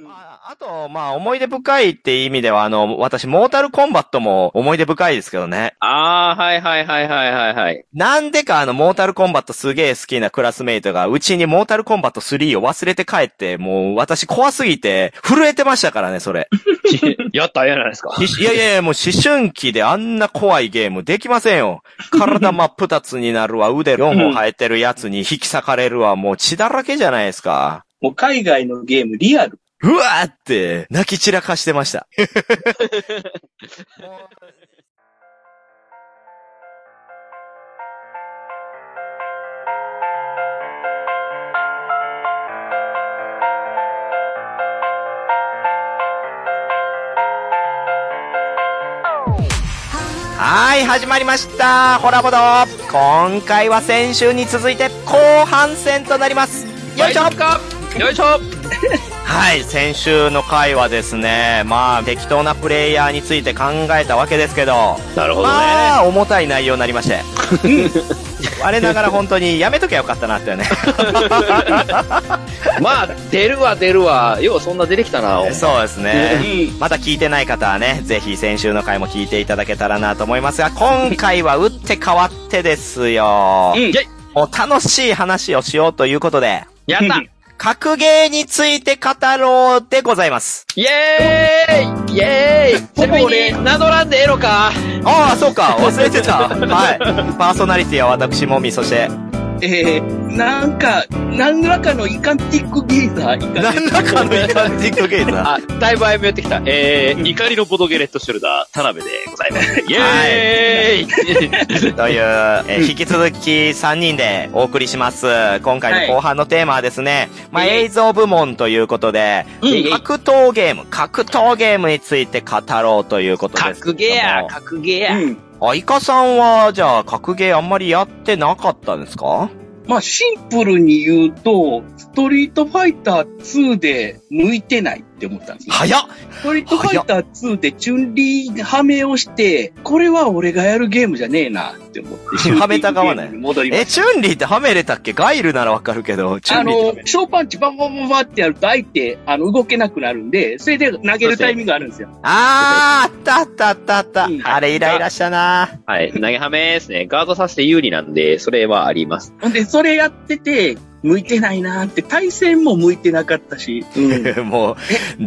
まあ、あと、まあ、思い出深いって意味では、あの、私、モータルコンバットも思い出深いですけどね。ああ、はいはいはいはいはいはい。なんでかあの、モータルコンバットすげえ好きなクラスメイトが、うちにモータルコンバット3を忘れて帰って、もう、私怖すぎて、震えてましたからね、それ。やったらやないですか。いやいやいや、もう思春期であんな怖いゲームできませんよ。体真っ二つになるわ、腕4本生えてるやつに引き裂かれるわ、もう血だらけじゃないですか。もう海外のゲームリアル。うわーって、泣き散らかしてました。はい、始まりました。ホラボド。今回は先週に続いて後半戦となります。よいしょよいしょはい、先週の回はですね、まあ、適当なプレイヤーについて考えたわけですけど、なるほどね。まあ、重たい内容になりまして。我ながら本当にやめときゃよかったなってね。まあ、出るわ出るわ。ようそんな出てきたな。そうですね。うんまだ聞いてない方はね、ぜひ先週の回も聞いていただけたらなと思いますが、今回は打って変わってですよ。うんもう楽しい話をしようということで、やった格ゲーについて語ろうでございます。イエーイイエーイ ちなみに、名乗らんでええのか？ああ、そうか、忘れてた。はい。パーソナリティは私もみ、そして、えー、なんか、何らかのイカンティックゲーザー、何らかのイカンティックゲーザー？あ、だいぶ歩み寄ってきた。えー、怒りのボドゲレットショルダー、田辺でございます。イエーイ という、えー引き続き3人でお送りします。今回の後半のテーマはですね、まあ、映像部門ということで、うん格闘ゲーム、格闘ゲームについて語ろうということです。格ゲーや、格ゲーや。うん。あ、イカさんは、じゃあ、格ゲーあんまりやってなかったんですか？まあ、シンプルに言うと、ストリートファイター2で向いてない。って思ったんですよ。早っストリートファイター2でチュンリーはめをして、これは俺がやるゲームじゃねえなって思って。はめた側ね戻りまえ、しチュンリーってはめれたっけ？ガイルならわかるけど、チュンリーっての、小パンチバンバンバンバンってやると相手、あの、動けなくなるんで、それで投げるタイミングがあるんですよ。あー、あったあったあったあった。うんあれイライラしたなはい、投げはめですね。ガードさせて有利なんで、それはあります。ほんで、それやってて、向いてないなって、対戦も向いてなかったし、うん。もう、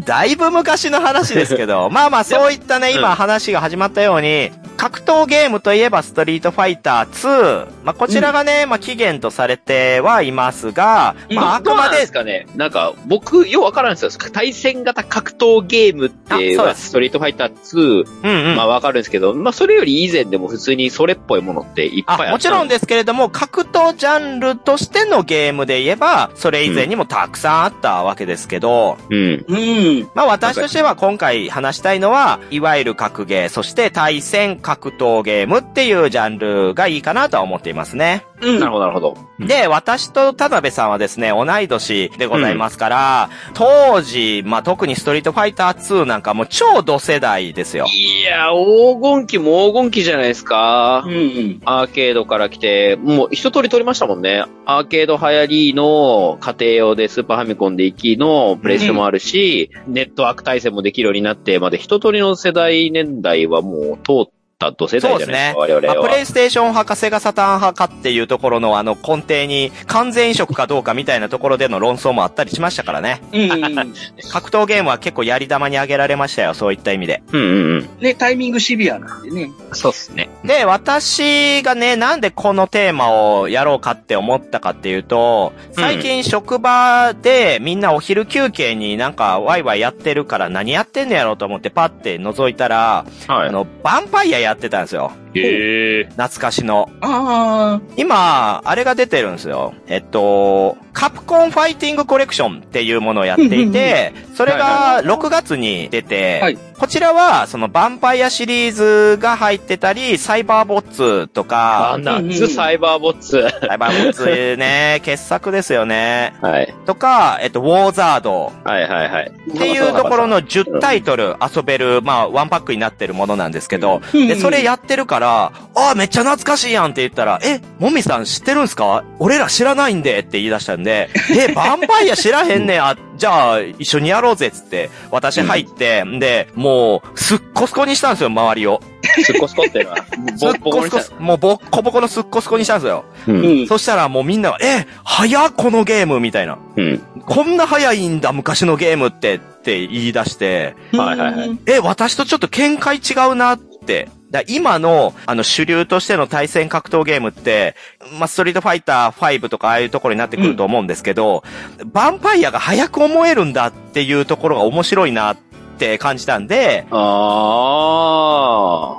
だいぶ昔の話ですけど、まあまあそういったね、うん。今話が始まったように、格闘ゲームといえばストリートファイター2。まあこちらがね、まあ期限とされてはいますが、うん。まああくどうなんで、まですかね。なんか、僕、ようわからんですよ。対戦型格闘ゲームってストリートファイター2、うんうん。まあわかるんですけど、まあそれより以前でも普通にそれっぽいものっていっぱいあった。あ、もちろんですけれども、格闘ジャンルとしてのゲームで言えば、それ以前にもたくさんあったわけですけど、うん。うん。まあ私としては今回話したいのは、いわゆる格ゲー、そして対戦格闘ゲームっていうジャンルがいいかなとは思っていますね。うん。なるほど、なるほど。で、私と田辺さんはですね、同い年でございますから、当時、まあ、特にストリートファイター2なんかもう超同世代ですよ。いや、黄金期も黄金期じゃないですかうん。うん。アーケードから来て、もう一通り取りましたもんね。アーケード流行りの家庭用でスーパーファミコンで行きのプレイステもあるし、ネットワーク対戦もできるようになって、まで一通りの世代年代はもう通ったと世代じゃないですか、我々まあ、は。プレイステーション派かセガサターン派かっていうところのあの根底に完全移植かどうかみたいなところでの論争もあったりしましたからね。うん うん。格闘ゲームは結構やり玉に挙げられましたよ、そういった意味で。うんうんうん。ね、タイミングシビアなんでね。そうっすね。で、私がね、なんでこのテーマをやろうかって思ったかっていうと、最近職場でみんなお昼休憩になんかワイワイやってるから何やってんのやろうと思ってパッて覗いたら、はあの、ヴァンパイアやってたんですよ。い。へえ。懐かしの。あ今、あれが出てるんですよ。えっと、カプコンファイティングコレクションっていうものをやっていて、それが6月に出て、はいこちらは、その、ヴァンパイアシリーズが入ってたり、サイバーボッツとあ、か、夏サイバーボッツ。サイバーボッツね、傑作ですよね。はい。とか、えっと、ウォーザードはいはいはい。っていうところの10タイトル遊べる、まあ、ワンパックになってるものなんですけど、うんで、それやってるから、ら、ああ、めっちゃ懐かしいやんって言ったら、え、もみさん知ってるんすか？俺ら知らないんでって言い出したんで、え、ヴァンパイア知らへんねや。じゃあ、一緒にやろうぜっつって、私入って、んで、もう、すっこすこにしたんですよ、周りを。すっこすこってのは、すっこすこす、もうボッコボコのすっこすこにしたんですよ。う。うんん。そしたらもうみんなが、え、早っこのゲームみたいな。うん。こんな早いんだ、昔のゲームって、って言い出して、はいはいはいえ、私とちょっと見解違うなって。だ今の、あの、主流としての対戦格闘ゲームって、まあ、ストリートファイター5とかああいうところになってくると思うんですけど、ヴァンパイアが早く思えるんだっていうところが面白いなって感じたんで、あ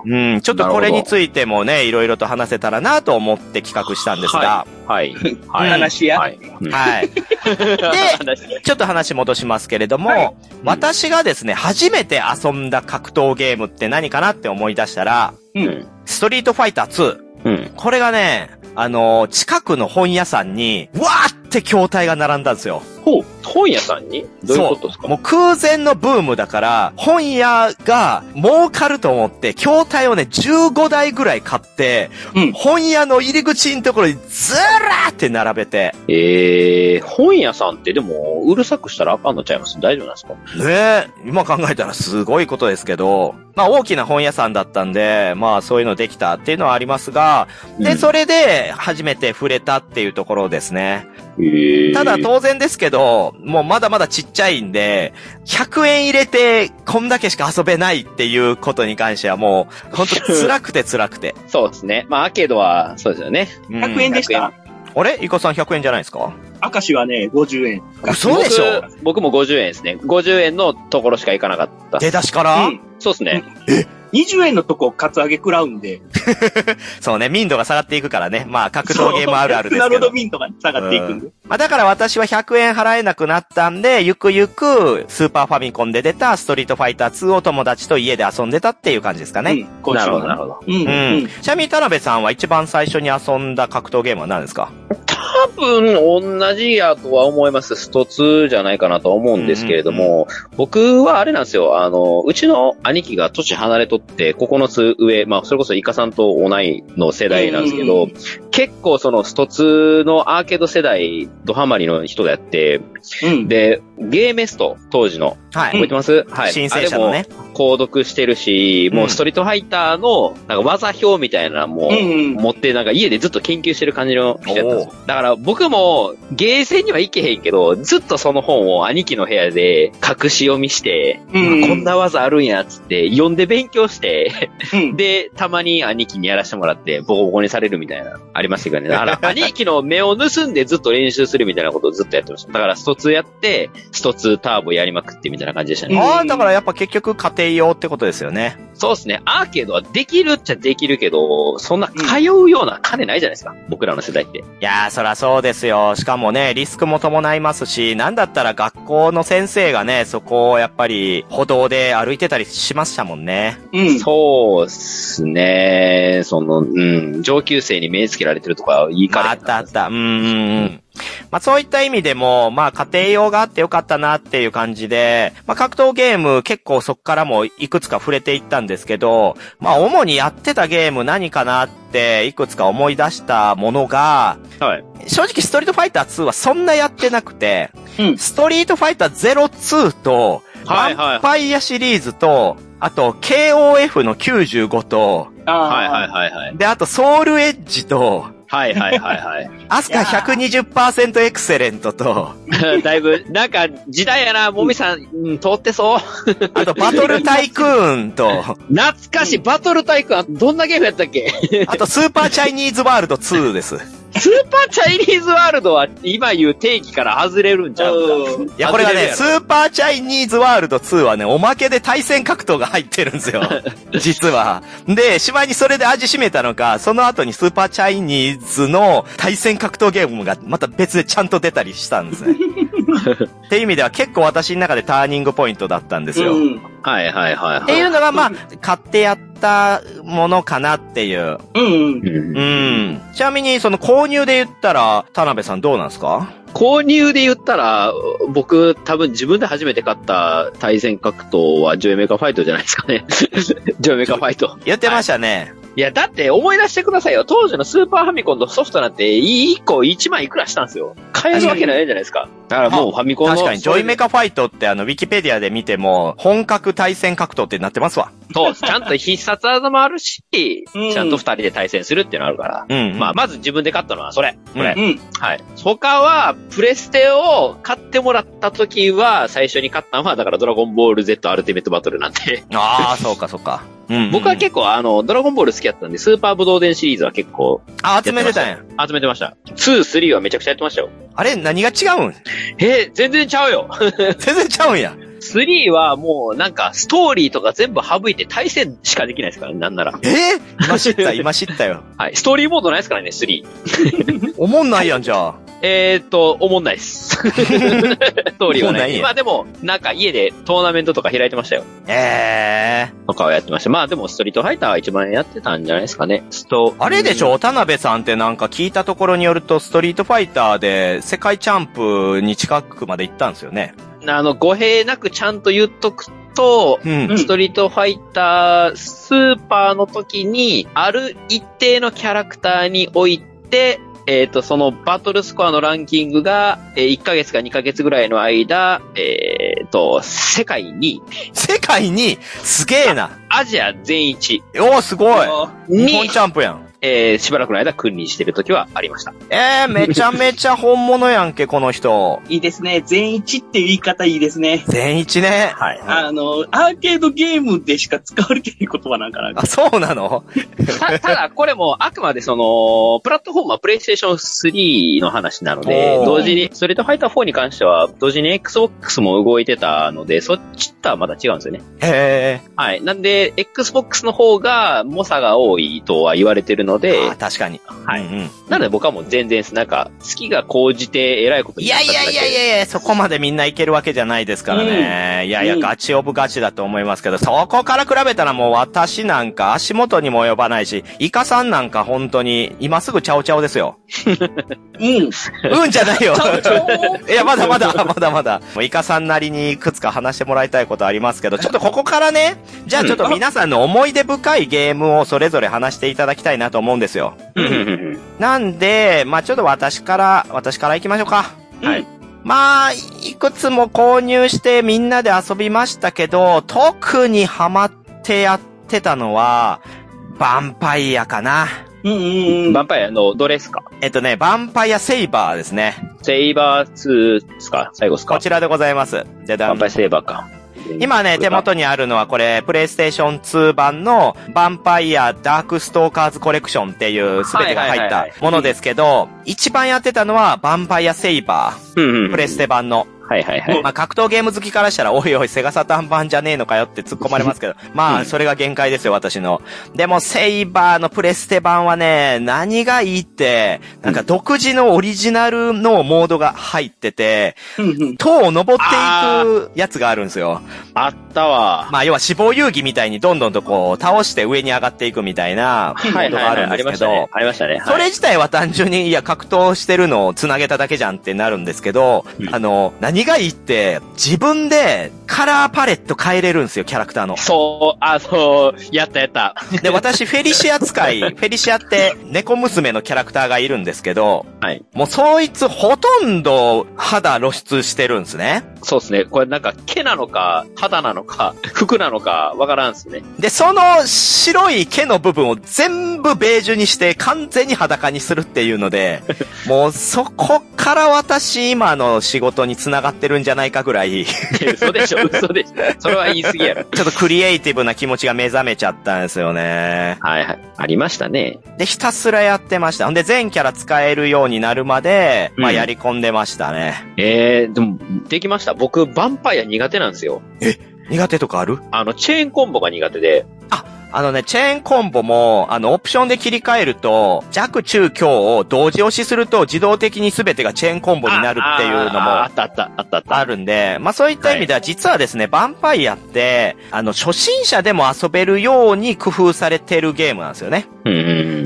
うん、ちょっとこれについてもね、いろいろと話せたらなと思って企画したんですが、あ。はい。はい。話やはい？うんはい。話ちょっと話戻しますけれども、はい私がですね、初めて遊んだ格闘ゲームって何かなって思い出したら、う。うんん。ストリートファイター2。うん。これがね、あのー近くの本屋さんに、わーって筐体が並んだんですよ。ほう。本屋さんに？どういうことですか？もう空前のブームだから、本屋が儲かると思って、筐体をね、15台ぐらい買って、うん。本屋の入り口のところにずらーって並べて、えー、本屋さんってでも、うるさくしたらあかんのちゃいます？大丈夫なんですか？ねえ、今考えたらすごいことですけど、まあ大きな本屋さんだったんで、まあそういうのできたっていうのはありますが、で、うんそれで初めて触れたっていうところですね。えーただ当然ですけど、もうまだまだちっちゃいんで、100円入れてこんだけしか遊べないっていうことに関してはもう、ほんと辛くて辛くて。そうですね。まあ、アーケードは、そうですよね。うん100円でしたあれ？イカさん100円じゃないですか？明石はね、50円。嘘でしょ？僕僕も50円ですね。50円のところしか行かなかった。出だしから、うん。そうですね。20円のとこ、カツアゲ食らうんで。そうね、民度が下がっていくからね。まあ格闘ゲームあるあるですけどなるほど、。ミントが下がっていくんで。まあだから私は100円払えなくなったんで、ゆくゆくスーパーファミコンで出たストリートファイター2を友達と家で遊んでたっていう感じですかね。うん。なるほど、なはるほど。うん。ううんん。。ちなみに田辺さんは一番最初に遊んだ格闘ゲームは何ですか？多分、同じやとは思います。スト2じゃないかなとは思うんですけれども、僕はあれなんですよ。あの、うちの兄貴が年離れとって、9つ上、まあ、それこそイカさんと同いの世代なんですけど、うん結構そのスト2のアーケード世代、ドハマりの人であって、うん。で、ゲーメスト、当時の、はい。覚えてます、はい。申請者のね。購読してるし、もうストリートファイターの、なんか技表みたいなのも、うん。持って、なんか家でずっと研究してる感じの人やった。だから僕も、ゲーセンには行けへんけど、ずっとその本を兄貴の部屋で隠し読みして、うんこんな技あるんやつって、読んで勉強して、うん。で、たまに兄貴にやらせてもらって、ボコボコにされるみたいな、ありましたけどね。だから、兄貴の目を盗んでずっと練習するみたいなことをずっとやってました。だから、スト2やって、スト2ターボやりまくってみたいな感じでしたね。ああ、だからやっぱ結局家庭用ってことですよね。そうですね。アーケードはできるっちゃできるけど、そんな通うような金ないじゃないですか。僕らの世代って。いやー、そらそうですよ。しかもね、リスクも伴いますし、なんだったら学校の先生がね、そこをやっぱり歩道で歩いてたりしましたもんね。うん。そうっすね。その、うん、上級生に目つけられてるとか言いかれまあ、あったあった。うんうんうん。まあそういった意味でも、まあ家庭用があってよかったなっていう感じで、まあ格闘ゲーム結構そっからもいくつか触れていったんですけど、まあ主にやってたゲーム何かなっていくつか思い出したものが、はい。正直ストリートファイター2はそんなやってなくて、うんストリートファイター02と、はいはいヴァンパイアシリーズと、あと KOF の95と、ああ。はいはいはいはい。で、あとソウルエッジと、はいはいはいはい。アスカ120%エクセレントと、だいぶ、なんか、時代やな、もみさん、うん、通ってそう。あとバトルタイクーンと、懐かしい、バトルタイクン、どんなゲームやったっけ？あとスーパーチャイニーズワールド2です。スーパーチャイニーズワールドは、今言う定義から外れるんちゃうんか。いや、これがね、スーパーチャイニーズワールド2はね、おまけで対戦格闘が入ってるんですよ。実は。で、しまいにそれで味しめたのか、その後にスーパーチャイニーズの対戦格闘ゲームがまた別でちゃんと出たりしたんですね。っていう意味では結構私の中でターニングポイントだったんですよ。うん。はいはいはいはい。っていうのが、まあ、買ってやったものかなっていう。うん。うんうん。ちなみに、その購入で言ったら、田辺さんどうなんですか？購入で言ったら、僕、多分自分で初めて買った対戦格闘はジョイメカファイトじゃないですかね。ジョイメカファイト。言ってましたね。いや、だって思い出してくださいよ。当時のスーパーファミコンのソフトなんて、1個1万いくらしたんですよ。買えるわけないじゃないですか。だからもうファミコンの。確かに、ジョイメカファイトってあの、ウィキペディアで見ても、本格対戦格闘ってなってますわ。そう、ちゃんと必殺技もあるし、うんちゃんと二人で対戦するっていうのあるから。うん。まあ、まず自分で買ったのはそれ。これ。うんうん。はい。他は、プレステを買ってもらった時は、最初に買ったのは、だからドラゴンボール Z アルティメットバトルなんで。ああ、そうかそうか。うん。僕は結構、あの、ドラゴンボール好きだったんで、スーパーブドウ伝シリーズは結構あ、集めてたんや。集めてました。2、3はめちゃくちゃやってましたよ。あれ、何が違うん？えー全然ちゃうよ。全然ちゃうんや。3はもうなんかストーリーとか全部省いて対戦しかできないですからね、なんなら。え？ー、今知った、今知ったよ。はい。ストーリーモードないですからね、3。おもんないやん、じゃあ。えーっと、おもんないっす。ストーリーはないんや今でも、なんか家でトーナメントとか開いてましたよ。ええとかはやってました。まあでも、ストリートファイターは一番やってたんじゃないですかね。ストあれでしょ？田辺さんってなんか聞いたところによると、ストリートファイターで世界チャンプに近くまで行ったんですよね。あの、語弊なくちゃんと言っとくと、うん。うんストリートファイタースーパーの時に、ある一定のキャラクターにおいて、えっ、と、そのバトルスコアのランキングが、えー1ヶ月か2ヶ月ぐらいの間、えっ、と、世界に、世界に、すげえな。アジア全一おー、すごい。日本に、チャンプやん。えーしばらくの間君臨してる時はありました。えー、めちゃめちゃ本物やんけ、この人。いいですね。全一っていう言い方いいですね。全一ね。はい。あの、アーケードゲームでしか使われてない言葉なんかな。あ、そうなの？たただ、これもあくまでその、プラットフォームはプレイステーション3の話なので同時に、ストリートファイター4に関しては、同時に Xbox も動いてたので、そっちとはまだ違うんですよね。へえ。はい。なんで、Xbox の方が、猛者が多いとは言われてるので、あ、確かに。はいうんうんなので僕はもう全然、なんか、好きが高じて偉いこといになっただけやいやいやいやいや、そこまでみんないけるわけじゃないですからね。いやいや、うんガチオブガチだと思いますけど、そこから比べたらもう私なんか足元にも及ばないし、イカさんなんか本当に、今すぐチャオチャオですよ。うん。うんじゃないよ。ちゃうちゃういや、まだまだ、まだまだ。もうイカさんなりにいくつか話してもらいたいことありますけど、ちょっとここからね、じゃあちょっと皆さんの思い出深いゲームをそれぞれ話していただきたいなと思うんですよ。なんで、まあちょっと私から、私から行きましょうか。はい。まあ、いくつも購入してみんなで遊びましたけど、特にハマってやってたのは、ヴァンパイアかな。うんうんうん。ヴァンパイアのどれですかえっとね、ヴァンパイアセイバーですね。セイバー2ですか？最後ですか？こちらでございます。じゃあヴァンパイアセイバーか。今ね、手元にあるのはこれ、プレイステーション2版のヴァンパイアダークストーカーズコレクションってい。う全てが入ったものですけど、一番やってたのはヴァンパイアセイバー、プレステ版の。はいはいはい。まあ格闘ゲーム好きからしたら、おいおいセガサターン版じゃねえのかよって突っ込まれますけど、まあそれが限界ですよ、私の。でもセイバーのプレステ版はね、何がいいって、なんか独自のオリジナルのモードが入ってて、塔を登っていくやつがあるんですよ。あったわ。まあ、要は死亡遊戯みたいにどんどんとこう、倒して上に上がっていくみたいな、モはいードがあるんあですけどりましたね。、ありましたね。それ自体は単純に、いや、格闘してるのを繋げただけじゃんってなるんですけど、うんあの、何がいいって、自分でカラーパレット変えれるんですよ、キャラクターの。そう、あ、そう、やったやった。で、私、フェリシア使い、フェリシアって猫娘のキャラクターがいるんですけど、はい。もうそいつほとんど肌露出してるんですね。そうですね。これなんか毛なのか、肌なのか、服なのか、わからんですね。で、その白い毛の部分を全部ベージュにして完全に裸にするっていうので、もうそこから私今の仕事に繋がってるんじゃないかぐらい、ち嘘でしょ、嘘でしょ。それは言い過ぎやろ。ょっとクリエイティブな気持ちが目覚めちゃったんですよね。はいはい。ありましたね。で、ひたすらやってました。ほんで、全キャラ使えるようになるまで、まあうんやり込んでましたね。えー、でも、できました。僕、ヴァンパイア苦手なんですよ。苦手とかある？あの、チェーンコンボが苦手で。あのね、チェーンコンボも、あの、オプションで切り替えると、弱中強を同時押しすると自動的に全てがチェーンコンボになるっていうのああもあったあった、あったあった。あるんで、まあそういった意味では実はですね、ヴァンパイアって、あの、初心者でも遊べるように工夫されてるゲームなんですよね。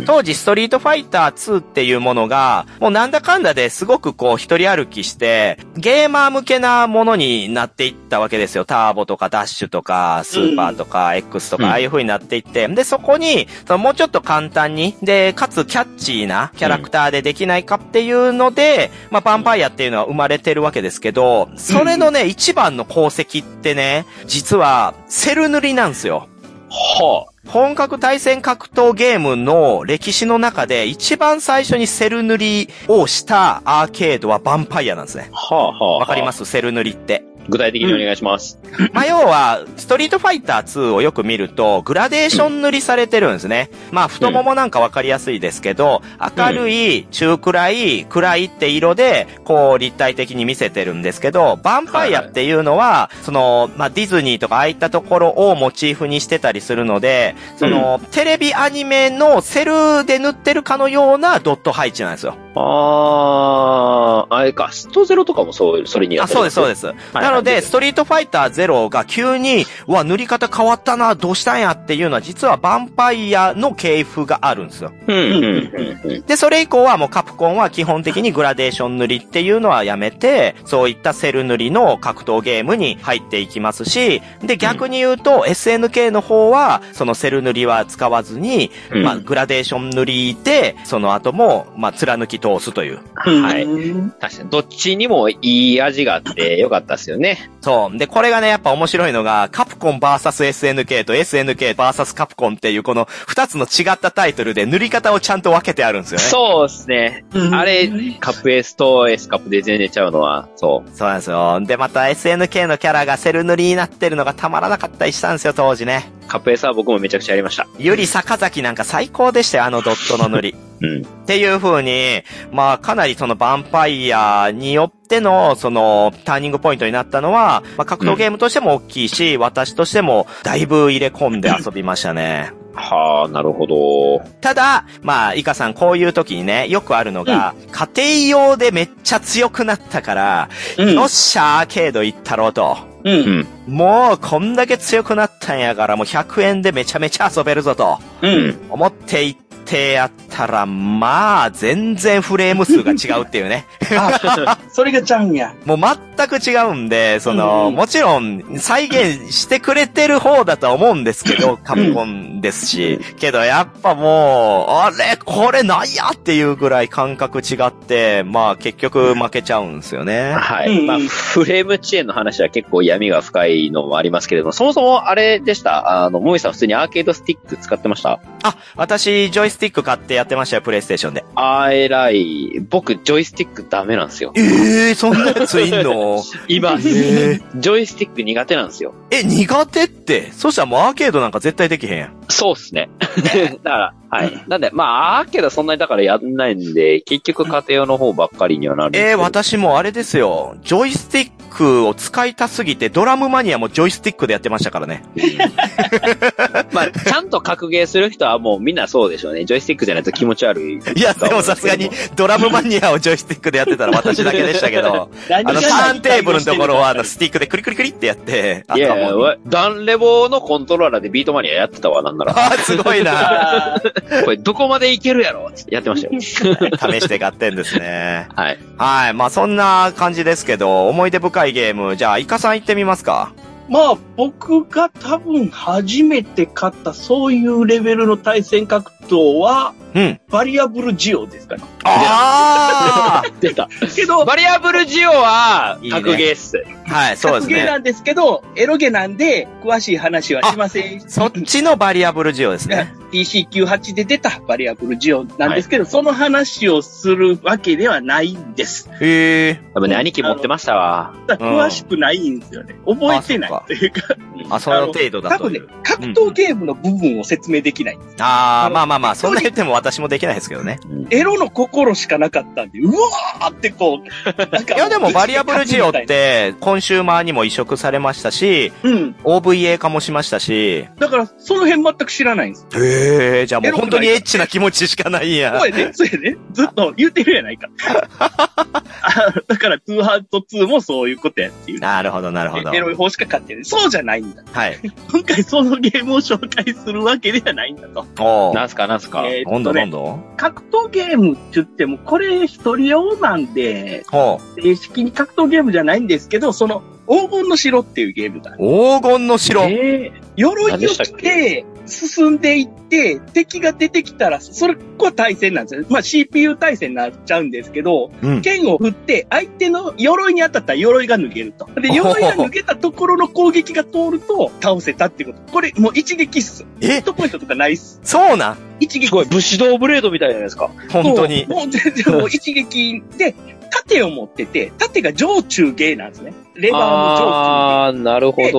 当時ストリートファイター2っていうものが、もうなんだかんだですごくこう一人歩きして、ゲーマー向けなものになっていったわけですよ。ターボとかダッシュとか、スーパーとか、X とか、うんああいう風になってっていって、で、そこに、そのもうちょっと簡単に、で、かつキャッチーなキャラクターでできないかっていうので、まあ、ヴァンパイアっていうのは生まれてるわけですけど、それのね、一番の功績ってね、実は、セル塗りなんですよ。は本格対戦格闘ゲームの歴史の中で一番最初にセル塗りをしたアーケードはヴァンパイアなんですね。あ、はあ、はあ。わかります？すセル塗りって。具体的にお願いします。まあ、要は、ストリートファイター2をよく見ると、グラデーション塗りされてるんですね。まあ、太ももなんかわかりやすいですけど、明るい、中暗い、暗いって色で、こう、立体的に見せてるんですけど、ヴァンパイアっていうのは、その、まあ、ディズニーとかああいったところをモチーフにしてたりするので、その、テレビアニメのセルで塗ってるかのようなドット配置なんですよ。あー、あれか、ストゼロとかもそう、それにやあ、そうです、そうでです。なので、ストリートファイターゼロが急に、うわ、塗り方変わったな、どうしたんやっていうのは、実はヴァンパイアの系譜があるんですよ。す。うん、うん、うんうん。で、それ以降はもうカプコンは基本的にグラデーション塗りっていうのはやめて、そういったセル塗りの格闘ゲームに入っていきますし、で、逆に言うと、SNK の方は、そのセル塗りは使わずに、うんまあ、グラデーション塗りで、その後も、まあ、貫き通すという。はいうん確かに、どっちにもいい味があって よかったですよね。そう。で、これがね、やっぱ面白いのが、カプコン VSSNK と SNKVS カプコンっていうこの二つの違ったタイトルで塗り方をちゃんと分けてあるんですよね。そうですね。うんあれ、カップ S と S カップで全然ちゃうのは、そう。そうなんですよ。で、また SNK のキャラがセル塗りになってるのがたまらなかったりしたんですよ、当時ね。カップ S は僕もめちゃくちゃやりました。ゆり坂崎なんか最高でしたよ、あのドットの塗り。うん。っていう風に、まあ、かなりそのヴァンパイアによっての、その、ターニングポイントになったのは、まあ、格闘ゲームとしても大きいし、私としてもだいぶ入れ込んで遊びましたね。はあ、なるほど。ただ、まあ、イカさん、こういう時にね、よくあるのが、家庭用でめっちゃ強くなったから、うんよっしゃ、アーケード行ったろうと。う。うんん。もう、こんだけ強くなったんやから、もう100円でめちゃめちゃ遊べるぞと。うん。思って行ってやったら、まあ、全然フレーム数が違うっていうね。あ、それがちゃうんや。もう全く違うんで、その、うんもちろん、再現してくれてる方だとは思うんですけど、カプコンですし、けどやっぱもう、あれ、これなんやっていうぐらい感覚違って、まあ結局負けちゃうんですよね。はい。うんまあ、フレーム遅延の話は結構闇が深いのもありますけれども、そもそもあれでした？あの、もみさん普通にアーケードスティック使ってました？あ、私、ジョイスティック買ってやってましたよ、プレイステーションで。あー、偉い。僕、ジョイスティックダメなんですよ。ええー、そんなやついんの？今、えージョイスティック苦手なんですよ。え、苦手って？そしたらもうアーケードなんか絶対できへんやん。そうっすね。だから、はい。なんで、まあ、アーケードそんなにだからやんないんで、結局家庭用の方ばっかりにはなるんですけど。えー、私もあれですよ。ジョイスティックを使いたすぎて、ドラムマニアもジョイスティックでやってましたからね。まあ、ちゃんと格ゲーする人はもうみんなそうでしょうね。ジョイスティックじゃないと気持ち悪い。いや、でもさすがに、ドラムマニアをジョイスティックでやってたら私だけでしたけど、何あの、ターンテーブルのところは、あの、スティックでクリクリクリってやって、あいやダンレボのコントローラーでビートマニアやってたわ、なんなら。あーすごいな これどこまでいけるやろ？やってましたよ。試して買ってんですね。はい。はい。まあ、そんな感じですけど、思い出深いゲーム、じゃあ、イカさん行ってみますか。まあ、僕が多分初めて買ったそういうレベルの対戦格闘は、うん。バリアブルジオですかね。あ出た。けど、バリアブルジオはいいね格ゲーっす。あはい、そうですね。格ゲーなんですけど、エロゲなんで、詳しい話はしません。そっちのバリアブルジオですね。PC98 で出たバリアブルジオなんですけど、その話をするわけではないんです。へえ。多分ね、兄貴持ってましたわ。詳しくないんですよね。覚えてないいうか、あ、その程度だ多分ね格闘ゲームの部分を説明できないんです。ああ、まあまあまあ、そんな言っても私もできないですけどね。エロの心しかなかったんで、うわーってこう、いやでもバリアブルジオっ、て、コンシューマーにも移植されましたし、うん。OVA 化もしましたし、だから、その辺全く知らないんです。へえ、じゃあもう本当にエッチな気持ちしかないんや。そうやね、そうやね。ずっと言ってるやないか。あだから、トゥーハート2もそういうことやっていう。なるほど、なるほど。エロい方しか買ってそうじゃないんだ。はい。今回そのゲームを紹介するわけではないんだと。おー。なんすか、なんすか？えーなんだっとねなん？だ格闘ゲームって言っても、これ一人用なんで、ほ正式に格闘ゲームじゃないんですけど、その、黄金の城っていうゲームが。う。黄金の城。えー鎧を着何でしたって、進んでいって、敵が出てきたら、それこは対戦なんですよ。まあ CPU 対戦になっちゃうんですけど、うん。剣を振って、相手の鎧に当たったら鎧が抜けると。で、鎧が抜けたところの攻撃が通ると倒せたってこと。これ、もう一撃っす。ヒえットポイントとかないっす。そうなん？一撃すごい、武士道ブレードみたいじゃないですか。本当に。もう全然もう一撃で、盾を持ってて、盾が上中下なんですね。レバーの上中下。ああー、なるほ攻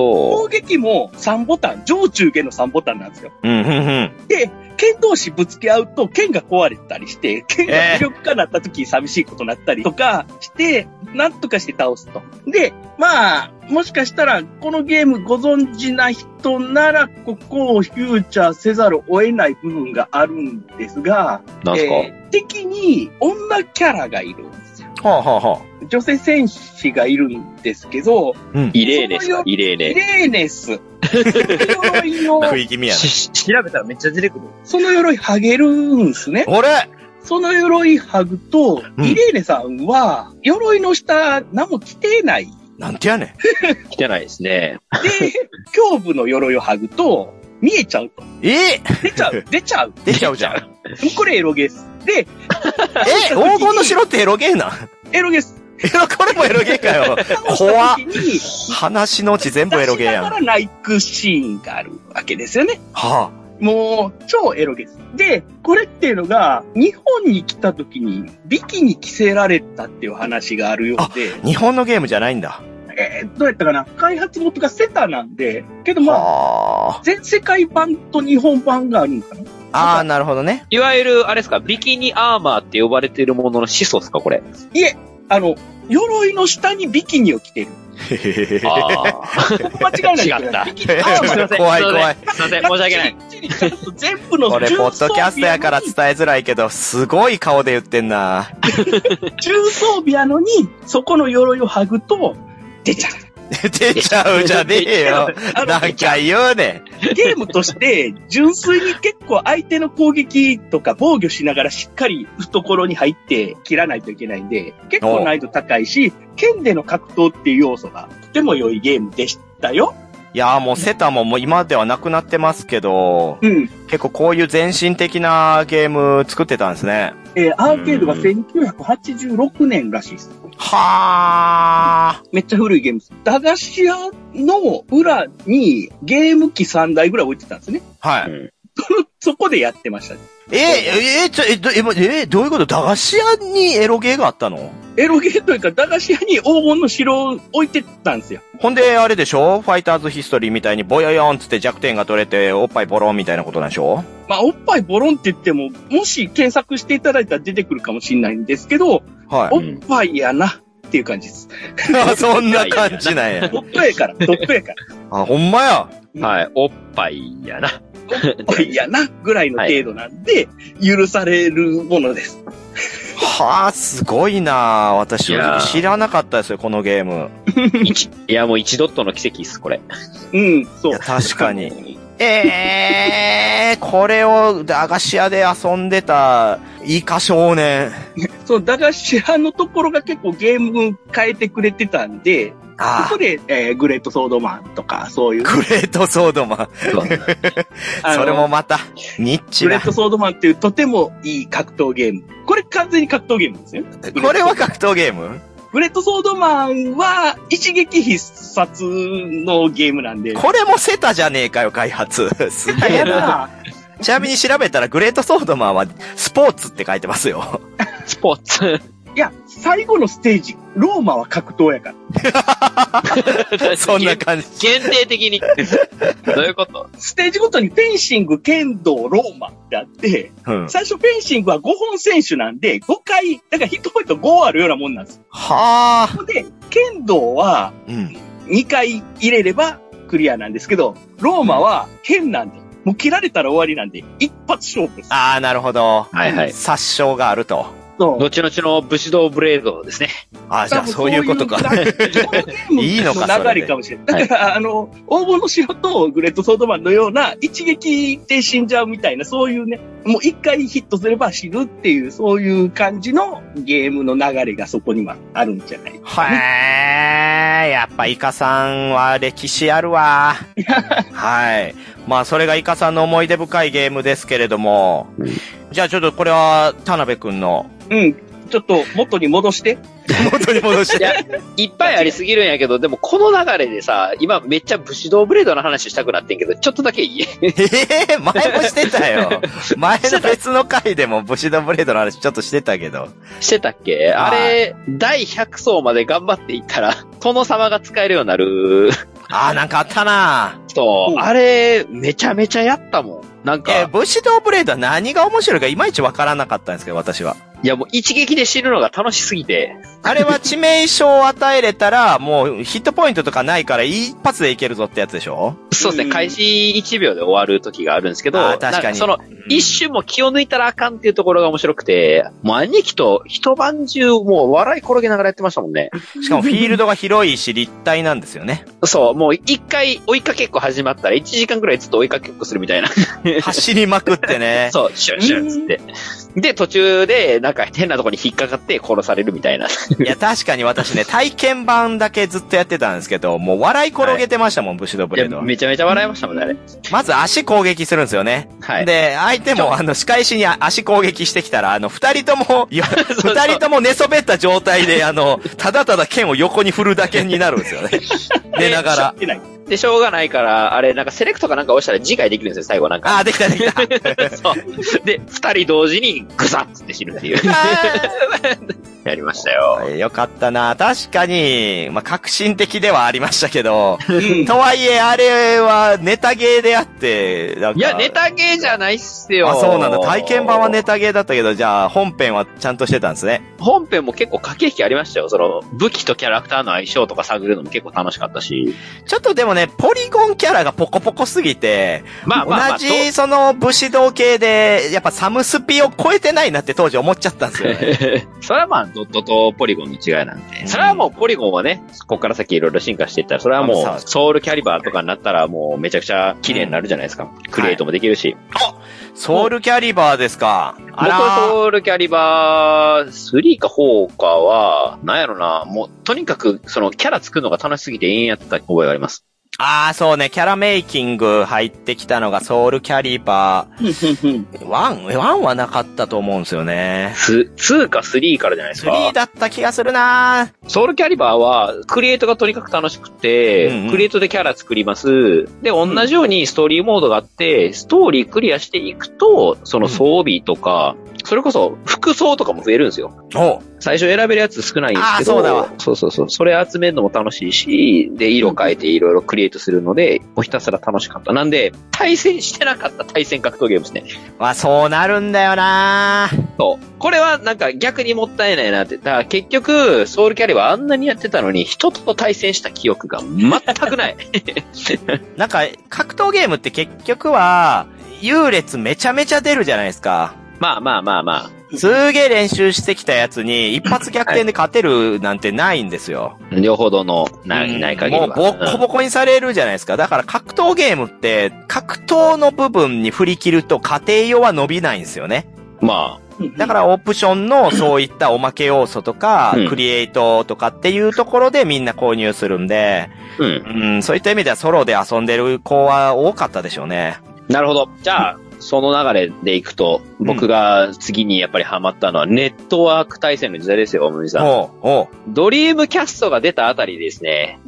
ど。撃も3ボタン、上中下の3ボタンなんですよ。うん、うん、うん。で、剣同士ぶつけ合うと剣が壊れたりして、剣が無力化なった時寂しいことになったりとかして、なんとかして倒すと。で、まあ、もしかしたらこのゲームご存知な人ならここをフューチャーせざるを得ない部分があるんですが、なんすか、えー敵に女キャラがいるんですよ。はあ、はあ、はあ。女性戦士がいるんですけど、うん。イレーネですか？そのよイイレーネ。レーネス。鎧の食い気味やな。し調べたらめっちゃ出てくる。その鎧剥げるんすね。俺その鎧剥ぐと、うんイレーネさんは、鎧の下何も着てない。なんてやねん。来てないですね。で、胸部の鎧を剥ぐと、見えちゃうと。え？出ちゃう。出ちゃう。出ちゃうじゃん。これエロゲース。で、え？黄金の城ってエロゲーなん？エロゲース。これもエロゲーかよ。倒 怖っ話のうち全部エロゲーやん。は出しながらナイクシーンがあるわけですよね。あ。もう、超エロゲース。で、これっていうのが、日本に来た時に、ビキに着せられたっていう話があるようで、日本のゲームじゃないんだ。えーどうやったかな？開発元がセタなんで、けどまあ、は全世界版と日本版があるのかな？あ。ああ、なるほどね。いわゆる、あれですか、ビキニアーマーって呼ばれているものの始祖ですか、これ。いえ、あの、鎧の下にビキニを着てる。へへへへ。あ間違いない違った怖い怖い。あ。すいません、申し訳ない。全部のこれ、ポッドキャストやから伝えづらいけど、すごい顔で言ってんな。重装備やのに、そこの鎧を剥ぐと、出ちゃう。出ちゃうじゃねえよ。なんか言うねゲームとして、純粋に結構相手の攻撃とか防御しながらしっかり懐に入って切らないといけないんで、結構難易度高いし、剣での格闘っていう要素がとても良いゲームでしたよ。いやーもうセタももう今ではなくなってますけど、うん。結構こういう前進的なゲーム作ってたんですね。えーアーケードが1986年らしいです。はー。めっちゃ古いゲームです。駄菓子屋の裏にゲーム機3台ぐらい置いてたんですね。はい。そこでやってました。えー、えー、ちょ、え、ど、え、もえーどういうこと？駄菓子屋にエロゲーがあったの？エロゲーというか駄菓子屋に黄金の城を置いてたんですよ。ほんで、あれでしょ？ファイターズヒストリーみたいにボヨヨンつって弱点が取れて、おっぱいボロンみたいなことなんでしょ？まあ、おっぱいボロンって言っても、もし検索していただいたら出てくるかもしれないんですけど、はおっぱいやなっていう感じです。そんな感じなんや。トップやから、トップやから。あ、ほんまや。はい、おっぱいやな。おっぱいやなぐらいの程度なんで、許されるものです。はあ、すごいな私知らなかったですよ、このゲーム。一いや、もう一ドットの奇跡っす、これ。うん、そう。確かに。ええー、これを駄菓子屋で遊んでた、イカ少年。そう、駄菓子屋のところが結構ゲーム変えてくれてたんで、あそこで、えーグレートソードマンとか、そういう。グレートソードマン。そ れもまた、ニッチなグレー。トソードマンっていうとてもいい格闘ゲーム。これ完全に格闘ゲームですよ。これは格闘ゲーム？グレートソードマンは一撃必殺のゲームなんで。これもセタじゃねえかよ、開発。すげえ。な。ちなみに調べたら、グレートソードマンは、スポーツって書いてますよ。スポーツ。いや、最後のステージ、ローマは格闘やから。そんな感じ。限定的に。どういうこと？ステージごとにフェンシング、剣道、ローマってあって、うん。最初フェンシングは5本選手なんで、5回、だからヒットポイント5あるようなもんなんです。はあ。で、剣道はうん。2回入れればクリアなんですけど、ローマは剣なんで、もう切られたら終わりなんで、一発勝負です。ああ、なるほど。はいはい。殺傷があると。そう。後々の武士道ブレードですね。あ、じゃあそういうことか。いいのかそれで流れかもしれない。だから、あの、黄金の城とグレートソードマンのような一撃で死んじゃうみたいな、そういうね、もう一回ヒットすれば死ぬっていう、そういう感じのゲームの流れがそこにはあるんじゃない？へえ、やっぱイカさんは歴史あるわ。はい。まあ、それがイカさんの思い出深いゲームですけれども、じゃあちょっとこれは、田辺くんの、うん。ちょっと元に戻して。元に戻しいや、いっぱいありすぎるんやけど、でもこの流れでさ、今めっちゃ武士道ブレードの話したくなってんけど、ちょっとだけいいええ前もしてたよ。前の別の回でも武士道ブレードの話ちょっとしてたけど。してたっけ？あれ、第100層まで頑張っていったら、殿様が使えるようになる。ああ、なんかあったなそうう、んあれ、めちゃめちゃやったもん。なんか、えー、武士道ブレードは何が面白いかいまいちわからなかったんですけど、私は。いやもう一撃で死ぬのが楽しすぎて、あれは致命傷を与えれたら、もうヒットポイントとかないから一発でいけるぞってやつでしょ？そうですね、うん開始1秒で終わる時があるんですけど、確かにその、うん一瞬も気を抜いたらあかんっていうところが面白くて、もう兄貴と一晩中もう笑い転げながらやってましたもんね。しかもフィールドが広いし、立体なんですよね。そう、もう一回追いかけっこ始まったら1時間くらいずっと追いかけっこするみたいな。走りまくってね。そう、シュンシュンつって。で、途中でなんか変なところに引っかかって殺されるみたいな。いや、確かに私ね、体験版だけずっとやってたんですけど、もう笑い転げてましたもん、武士道ブいやレードは。めちゃめちゃ笑いましたもんね、あれ。まず足攻撃するんですよね。はい。で、相手もあの、仕返しに足攻撃してきたら、あの、二人とも、二人とも寝そべった状態で、あの、ただただ剣を横に振るだけになるんですよね。寝ながら。で、しょうがないから、あれ、なんかセレクトかなんか押したら次回できるんですよ、最後なんか。あー、できたできた。そう。で、二人同時にグサッつって死ぬっていう。やりましたよ。よかったな。確かに、まあ、革新的ではありましたけど、うんとはいえ、あれはネタゲーであって、いや、ネタゲーじゃないっすよ。あ、そうなんだ。体験版はネタゲーだったけど、じゃあ、本編はちゃんとしてたんですね。本編も結構駆け引きありましたよ。その、武器とキャラクターの相性とか探るのも結構楽しかったし。ちょっとでもね、ポリゴンキャラがポコポコすぎて、まあまあまあ、同じ、その、武士道系で、やっぱサムスピを超えてないなって当時思っちゃったんですよね。それはまあ、ドットとポリゴンの違いなんで。うんそれはもうポリゴンはね、ここから先いろいろ進化していったら、それはもう、ソウルキャリバーとかになったらもうめちゃくちゃ綺麗になるじゃないですか。クリエイトもできるし。ソウルキャリバーですか？あ僕らソウルキャリバー3か4かは、なんやろな、もう、とにかく、その、キャラ作るのが楽しすぎて永遠やった覚えがあります。ああ、そうね、キャラメイキング入ってきたのがソウルキャリバー。ワン、ワンはなかったと思うんですよね。ス2か3からじゃないですか。3だった気がするなソウルキャリバーは、クリエイトがとにかく楽しくて、うんうんクリエイトでキャラ作ります。で、同じようにストーリーモードがあって、ストーリークリアしていくと、その装備とか、それこそ服装とかも増えるんですよ。お最初選べるやつ少ないんですけど、そうだわそうそうそう。それ集めるのも楽しいし、で、色変えていろいろクリエイトするので、もうひたすら楽しかった。なんで、対戦してなかった対戦格闘ゲームですね。まあ、そうなるんだよなそう。これはなんか逆にもったいないなって。だから結局、ソウルキャリバーあんなにやってたのに、人と対戦した記憶が全くない。なんか、格闘ゲームって結局は、優劣めちゃめちゃ出るじゃないですか。まあまあまあまあ。すげえ練習してきたやつに、一発逆転で勝てるなんてないんですよ。両方とのない、ない限りは。もうボッコボコにされるじゃないですか。だから格闘ゲームって、格闘の部分に振り切ると家庭用は伸びないんですよね。うんまだからオプションのそういったおまけ要素とかうん、クリエイトとかっていうところでみんな購入するんで、あ、うん。うん、そういった意味ではソロで遊んでる子は多かったでしょうね。なるほど。じゃあ、その流れでいくと、僕が次にやっぱりハマったのは、ネットワーク対戦の時代ですよ、森さん。ドリームキャストが出たあたりですね。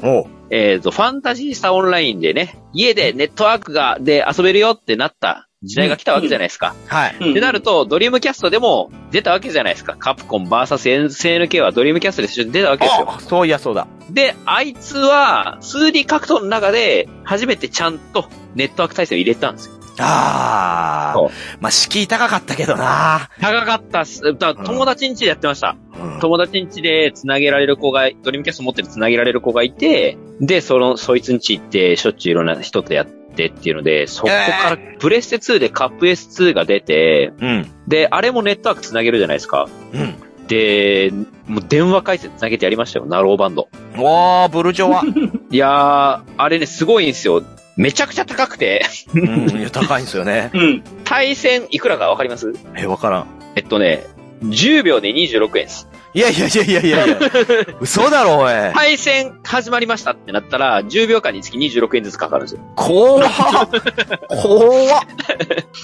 えっ、と、ファンタジースタオンラインでね、家でネットワークが、で遊べるよってなった時代が来たわけじゃないですか。はい。うんってなると、ドリームキャストでも出たわけじゃないですか。カプコン VS SNK はドリームキャストで出たわけですよ。あそういやそうだ。で、あいつは 2D 格闘の中で初めてちゃんとネットワーク対戦を入れたんですよ。あそうー。まあ、敷居高かったけどな高かったっす。だ友達ん家でやってました。うん友達ん家で繋げられる子が、ドリームキャスト持ってる繋げられる子がいて、で、その、そいつん家行って、しょっちゅういろんな人とやっってっていうので、そこからプレステ2でカップ S2 が出て、うん。で、あれもネットワーク繋げるじゃないですか。うん。で、もう電話回線繋げてやりましたよ、ナローバンド。わー、ブルジョワ。いやー、あれね、すごいんですよ。めちゃくちゃ高くて、うん、いや高いんですよね。うん。対戦いくらかわかります？え、わからん。えっとね、10秒で26円です。いやいやいやいやいやいや。嘘だろ、おい。対戦始まりましたってなったら、10秒間につき26円ずつかかるんですよ。怖っ 怖っ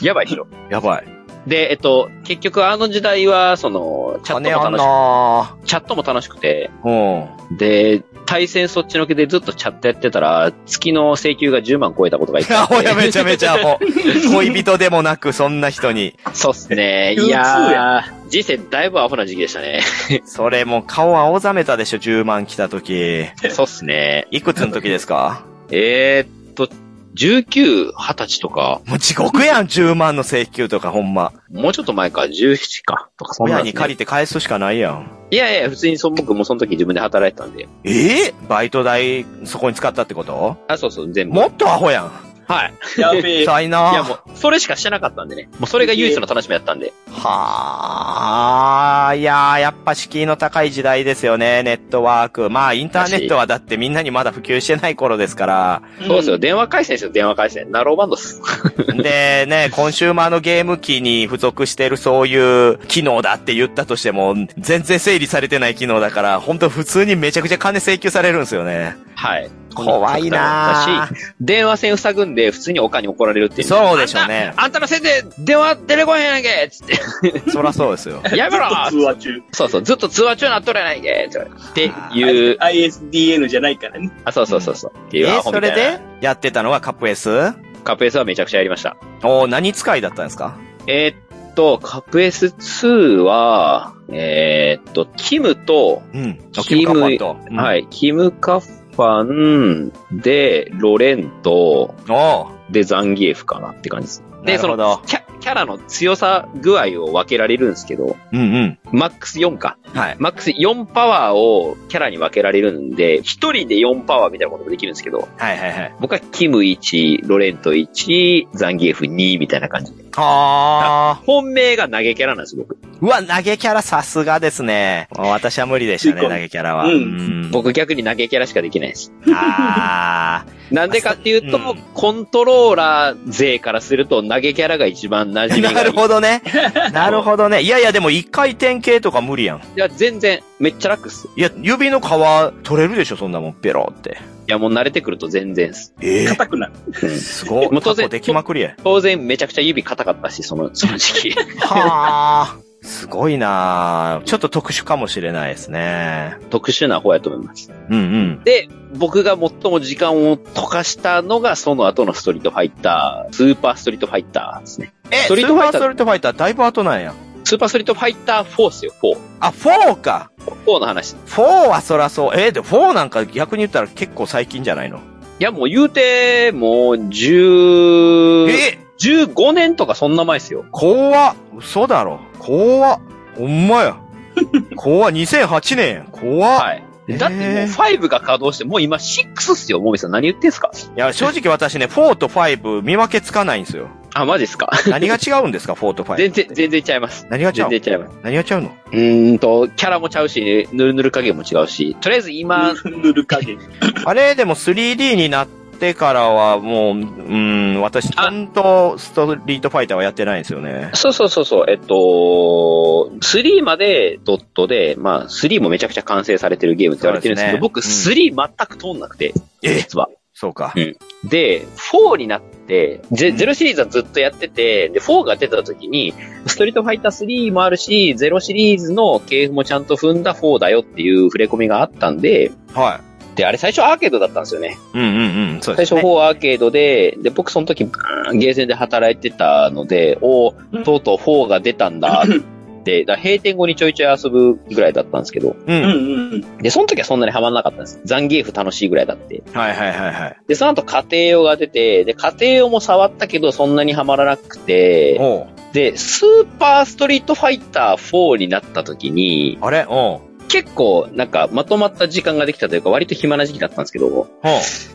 やばいでしょ。やばい。で、えっと、結局あの時代は、その、チャットも楽しなく、チャットも楽しくて、うん。で、対戦そっちのけでずっとチャットやってたら、月の請求が10万超えたことがいっぱいあアって ホやめちゃめちゃアホ。恋人でもなく、そんな人に。そうっすね。いやー、人生だいぶアホな時期でしたね。それもう顔青ざめたでしょ、10万来た時。そうっすね。いくつの時ですか？えーっと、19、20歳とか、もう地獄やん、10万の請求とか、ほんま。もうちょっと前か、17か、とかそんなね親に借りて返すしかないやん。いやいや、普通にそ僕もその時自分で働いてたんで。ええバイト代、そこに使ったってこと？あ、そうそう、全部。もっとアホやん。はい。やべえ。さいないやもう、それしかしてなかったんでね。もうそれが唯一の楽しみだったんで。はあ、いやー、やっぱ敷居の高い時代ですよね、ネットワーク。まあ、インターネットはだってみんなにまだ普及してない頃ですから。そうですよ、電話回線ですよ、電話回線。ナローバンドっす。で、ね、コンシューマーのゲーム機に付属してるそういう機能だって言ったとしても、全然整理されてない機能だから、本当普通にめちゃくちゃ金請求されるんですよね。はい。怖いなだし、電話線塞ぐんで、普通におかんに怒られるっていう。そうでしょうねあんたのせいで電話出てこへんやんけつって。そらそうですよ。やめろずっと通話中。そうそう、ずっと通話中になっとるやないけっていう、ISDN じゃないからね。あ、そうそうそうそう。っていうえ、アホみたいなそれで？やってたのはカップ S? カップ S はめちゃくちゃやりました。おー何使いだったんですか？えーっと、カップ S2 は、えーっと、キムと、うん。キムカッパと。うんはい、キムカファンで、ロレンと、で、ザンギエフかなって感じです。で、そなるほどの、キャキャラの強さ具合を分けられるんですけど、うんうん。マックス4か。はい。マックス4パワーをキャラに分けられるんで、一人で4パワーみたいなこともできるんですけど、はいはいはい。僕はキム1、ロレント1、ザンギエフ2みたいな感じで。はあ。本命が投げキャラなんです、僕。うわ、投げキャラさすがですね。私は無理でしたね、投げキャラは。うんん僕逆に投げキャラしかできないです。あなんでかっていうと、うんコントローラー勢からすると投げキャラが一番馴染ー。みがいい。なるほどね。なるほどね。いやいや、でも一回転系とか無理やん。いや、全然、めっちゃ楽っす。いや、指の皮取れるでしょ、そんなもん、ペロって。いや、もう慣れてくると全然っす。ええ硬くなる。すごい。もう当然できまくりや。当然めちゃくちゃ指硬かったし、その、その時期。はあ。すごいなあちょっと特殊かもしれないですね。特殊な方やと思います。うんうん。で、僕が最も時間を溶かしたのが、その後のストリートファイター、スーパーストリートファイターですね。え、スストリートファイター、トリーーストリートファイター、だいぶ後なんや。スーパーストリートファイター4っすよ、4。あ、4か。4の話。4はそらそう。えーで、4なんか逆に言ったら結構最近じゃないの？いや、もう言うて、もう、10、え15年とかそんな前っすよ。怖っ。嘘だろ。怖っ。ほんまや。怖っ。2008年やん。怖っ。はい。えーだってもう5が稼働して、もう今6っすよ、もみさん。何言ってんすか？いや、正直私ね、4と5見分けつかないんですよ。あ、マジっすか？何が違うんですか、4と5。全然、全然ちゃいます。何が違う？全然ちゃいます。何が違うの？うーんと、キャラもちゃうし、ぬるぬる加減も違うし、とりあえず今、塗る加減。あれ、でも 3D になってからはもう、うん、私、あ本当ストリートファイターはやってないんですよね。そうそうそうそう、えっと、3までドットで、まあ、3もめちゃくちゃ完成されてるゲームって言われてるんですけど、そう僕、です3全く通んなくて、え？実は。そうか。で、4になって、ゼ0シリーズはずっとやってて、で、4が出た時に、ストリートファイター3もあるし、0シリーズの系譜もちゃんと踏んだ4だよっていう触れ込みがあったんで、はで、あれ最初アーケードだったんですよね。い。うんうんうん。そう最初ですね。4アーケードで、で、僕その時、ゲーセンで働いてたので、おーとうとう4が出たんだって、だから閉店後にちょいちょい遊ぶぐらいだったんですけど、う。うんんうん。で、その時はそんなにハマんなかったんです。ザンゲーフ楽しいぐらいだって。はいはいはいはい。で、その後家庭用が出て、で、家庭用も触ったけどそんなにハマらなくて、で、スーパーストリートファイター4になった時に、あれ？おう結構、なんか、まとまった時間ができたというか、割と暇な時期だったんですけど、ほう。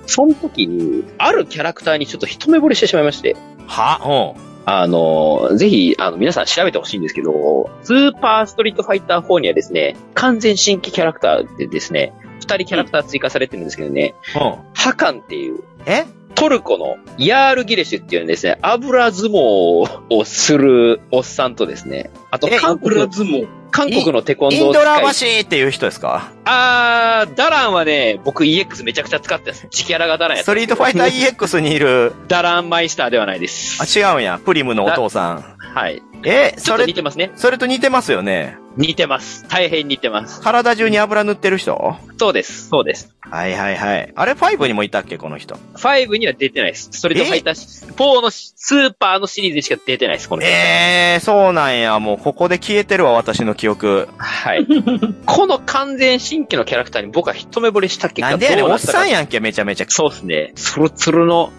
その時に、あるキャラクターにちょっと一目惚れしてしまいまして、はほう。あの、ぜひ、あの、皆さん調べてほしいんですけど、スーパーストリートファイター4にはですね、完全新規キャラクターでですね、二人キャラクター追加されてるんですけどね、ほう。ハカンっていう、え？トルコのヤールギレシュっていうですね、油相撲をするおっさんとですね、あとえ韓国油、相撲。韓国のテコンインドラドー使い。橋っていう人ですか？あー、ダランはね、僕 EX めちゃくちゃ使ってます。チキャラがダランやったストリートファイター EX にいる、ダランマイスターではないです。あ、違うんや。プリムのお父さん。はい。え、それ似てますね。それと似てますよね。似てます。大変似てます。体中に油塗ってる人？そうです。そうです。はいはいはい。あれ5にもいたっけこの人？5には出てないです。ストリートファイター4のスーパーのシリーズにしか出てないです、この人。えー、そうなんや。もうここで消えてるわ、私の記憶。はい。この完全新規のキャラクターに僕は一目惚れした結果なんでやねん、おっさんやんけ、めちゃめちゃ。そうですね。ツルツルの。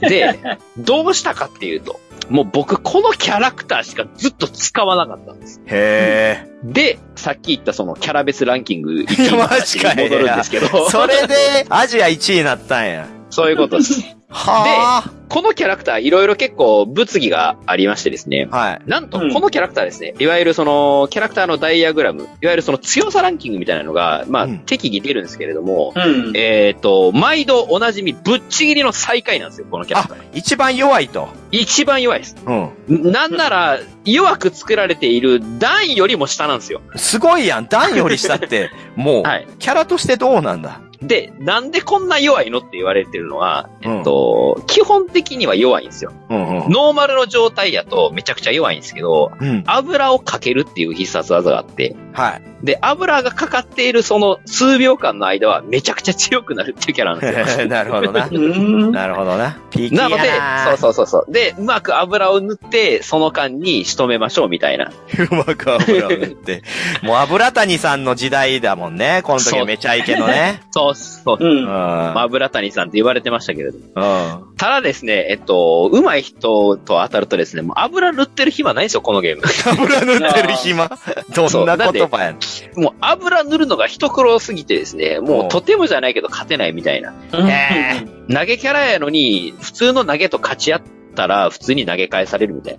で、どうしたかっていうと、もう僕このキャラクターしかずっと使わなかったんです。へで、さっき言ったそのキャラ別ランキング1位に 戻るんですけど、ー。それで、アジア1位になったんや。そういうことです。はこのキャラクターいろいろ結構物議がありましてですね。あ。はい。なんと、うんこのキャラクターですね、いわゆるその、キャラクターのダイアグラム、いわゆるその強さランキングみたいなのが、まあ、うん適宜出るんですけれども、うん。えっ、と、毎度おなじみ、ぶっちぎりの最下位なんですよ、このキャラクター。一番弱いと。一番弱いです。うん。なんなら、弱く作られているダンよりも下なんですよ。すごいやん。ダンより下って、もう、はい。キャラとしてどうなんだ？で、なんでこんな弱いのって言われてるのは、うんえっと、基本的には弱いんですよ。うんうん。ノーマルの状態やとめちゃくちゃ弱いんですけど、うん。油をかけるっていう必殺技があって、はい。で、油がかかっているその数秒間の間はめちゃくちゃ強くなるっていうキャラなんですよ。なるほどな。うん。なるほどな。ピーキーなので、やそうそうそうそう。で、うまく油を塗って、その間に仕留めましょうみたいな。うまく油を塗って。もう油谷さんの時代だもんね。この時めちゃイケのね。そうそう。う。うん谷さんって言われてましたけれど。うん。ただですね、えっと、上手い人と当たるとですね、もう油塗ってる暇ないんですよ、このゲーム。油塗ってる暇？どんな言葉やねん。もう油塗るのが一苦労すぎてですね、もおううとてもじゃないけど勝てないみたいな。え投げキャラやのに、普通の投げと勝ち合ったら普通に投げ返されるみたい っ